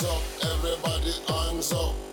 Hands up, everybody, hands up.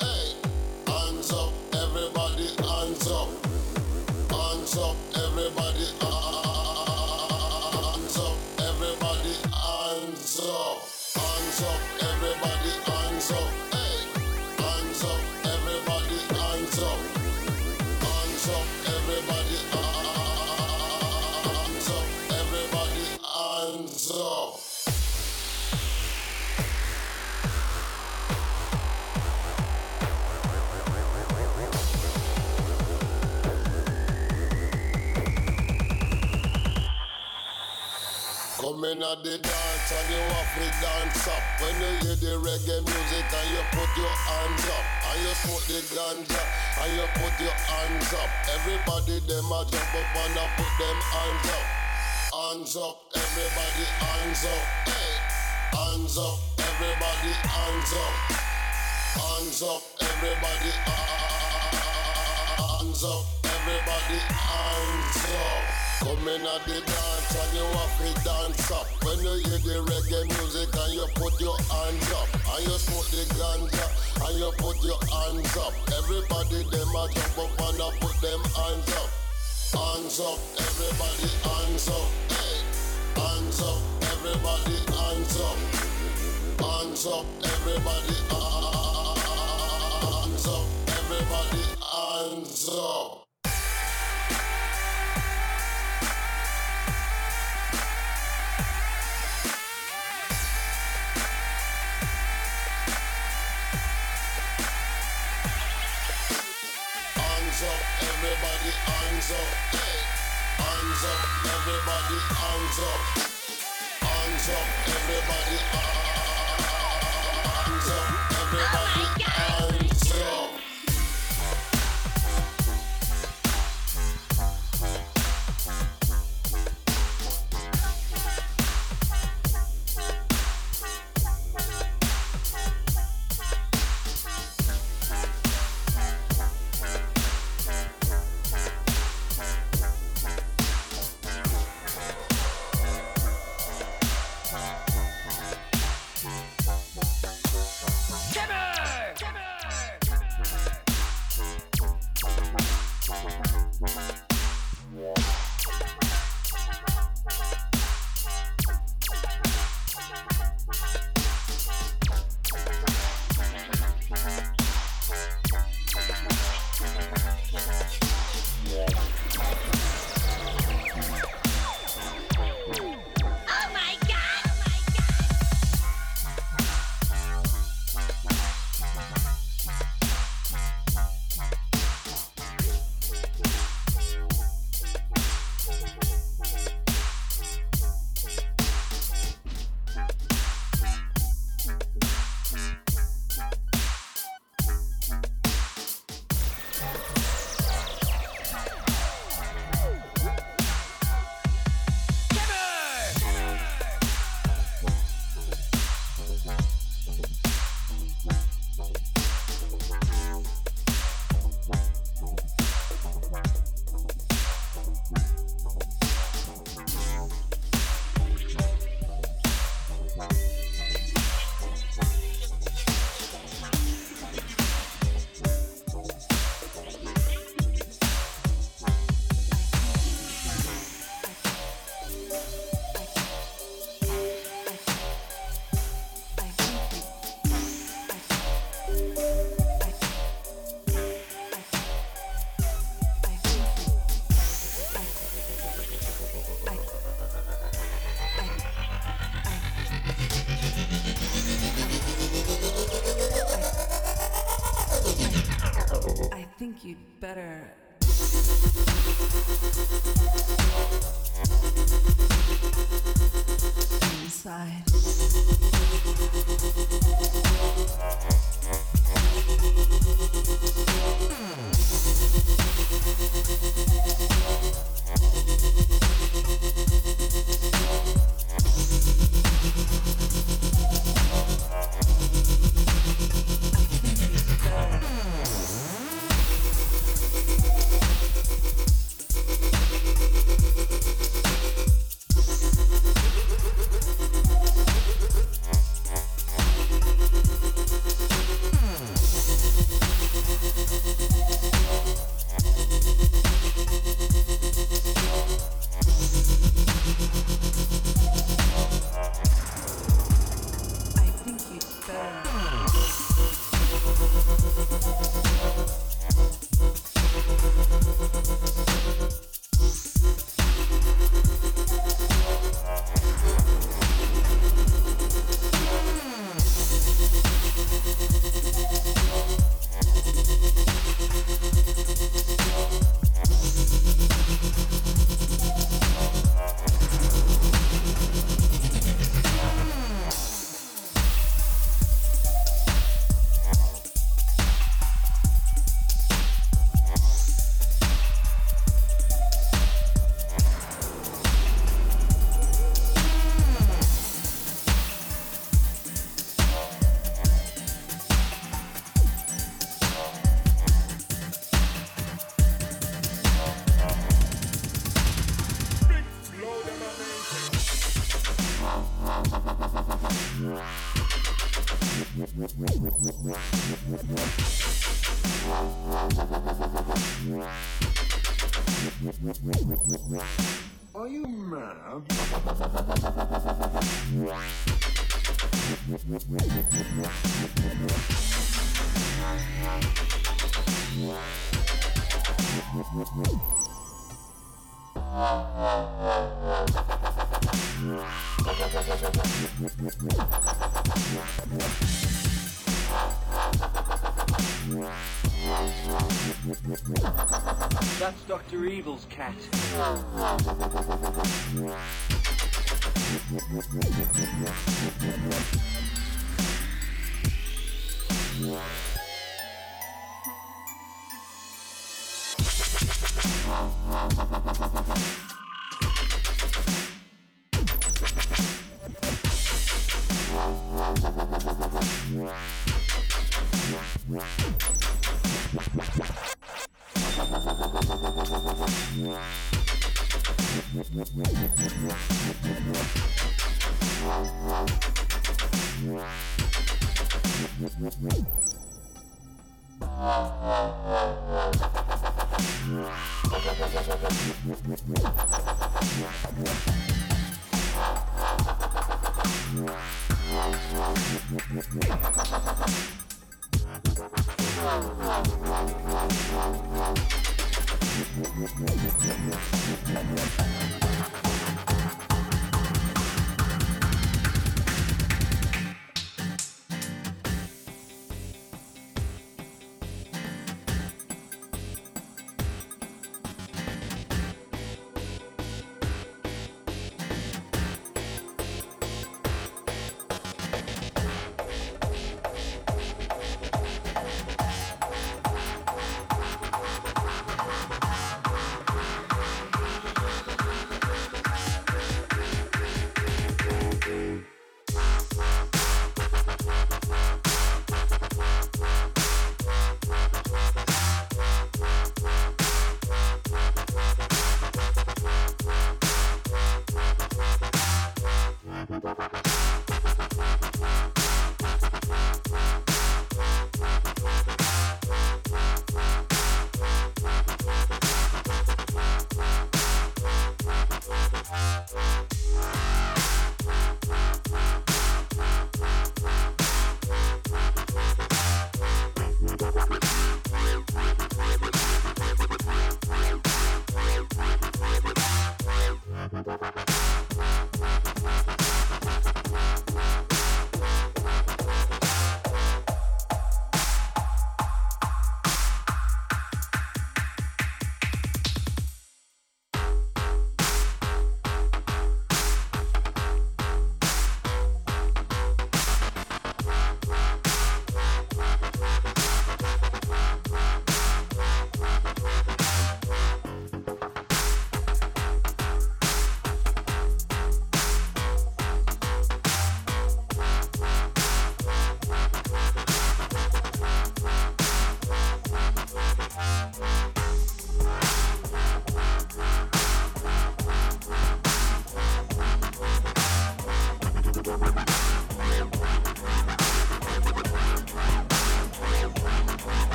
Come in at the dance and you have to dance up. When you hear the reggae music and you put your hands up. And you smoke the ganja and you put your hands up. Everybody them a jump up and a put them hands up. Hands up, everybody hands up. Hey, hands up, everybody hands up. Hands up, everybody hands up. Everybody hands up. Come in at the dance and you have to dance up. When you hear the reggae music and you put your hands up. And you smoke the ganja and you put your hands up. Everybody them a jump up and a put them hands up. Hands up, everybody hands up. Hey, hands up, everybody hands up. Hands up, everybody hands up. Everybody hands up. Hands up. Hey, up, everybody hands up. Hands up, everybody hands up. Everybody hands up. Better. Inside. Are you mad? That's Dr. Evil's cat. Thank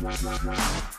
We'll be right back.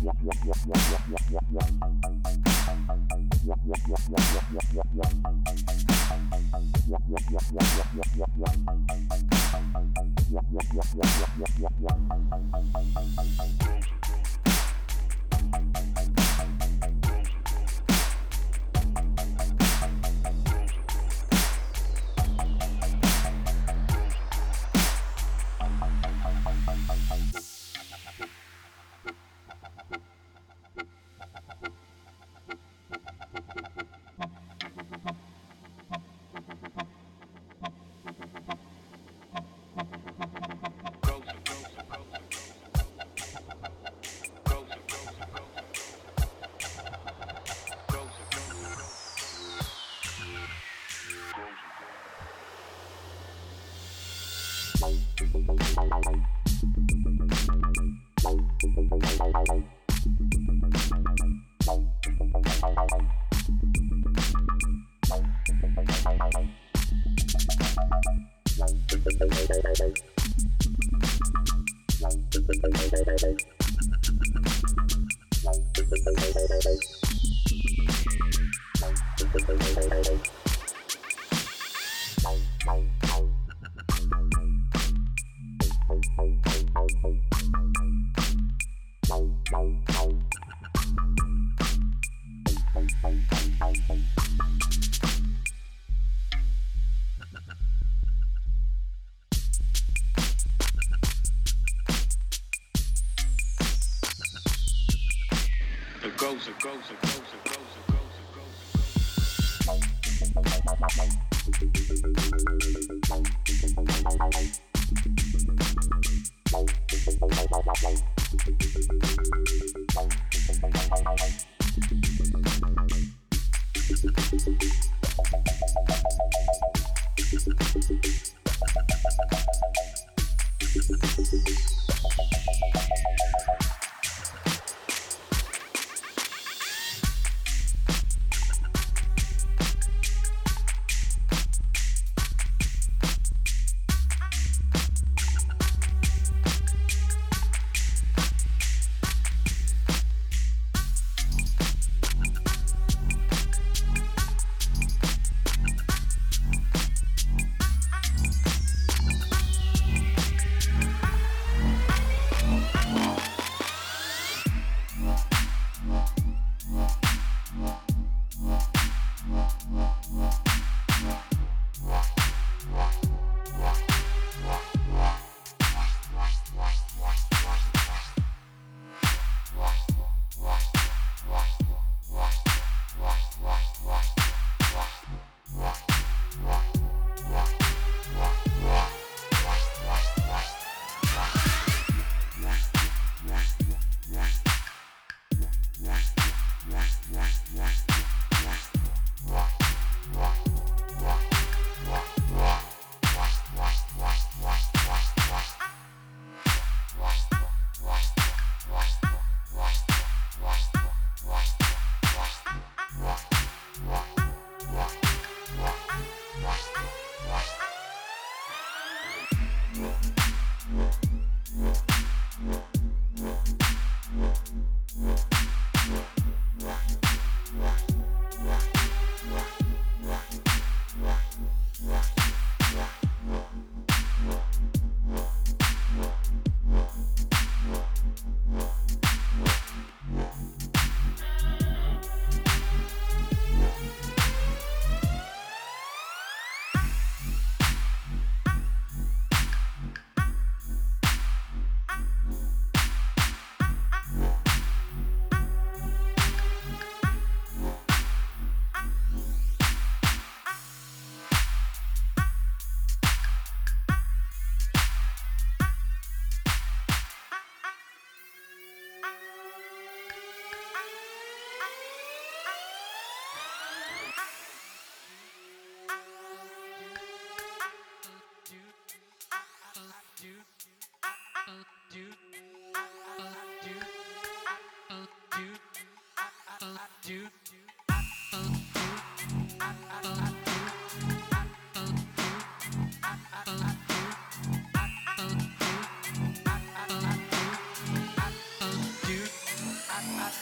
Frozen. Thank you.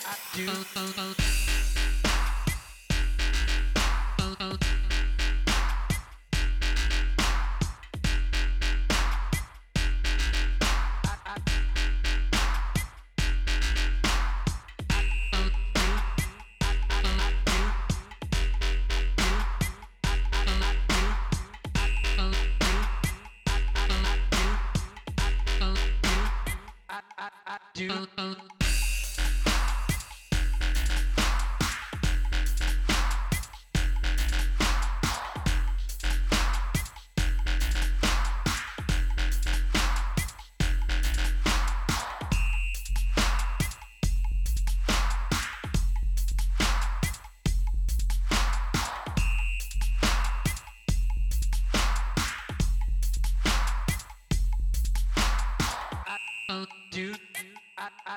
I do.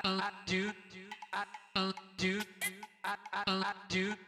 Do do I do I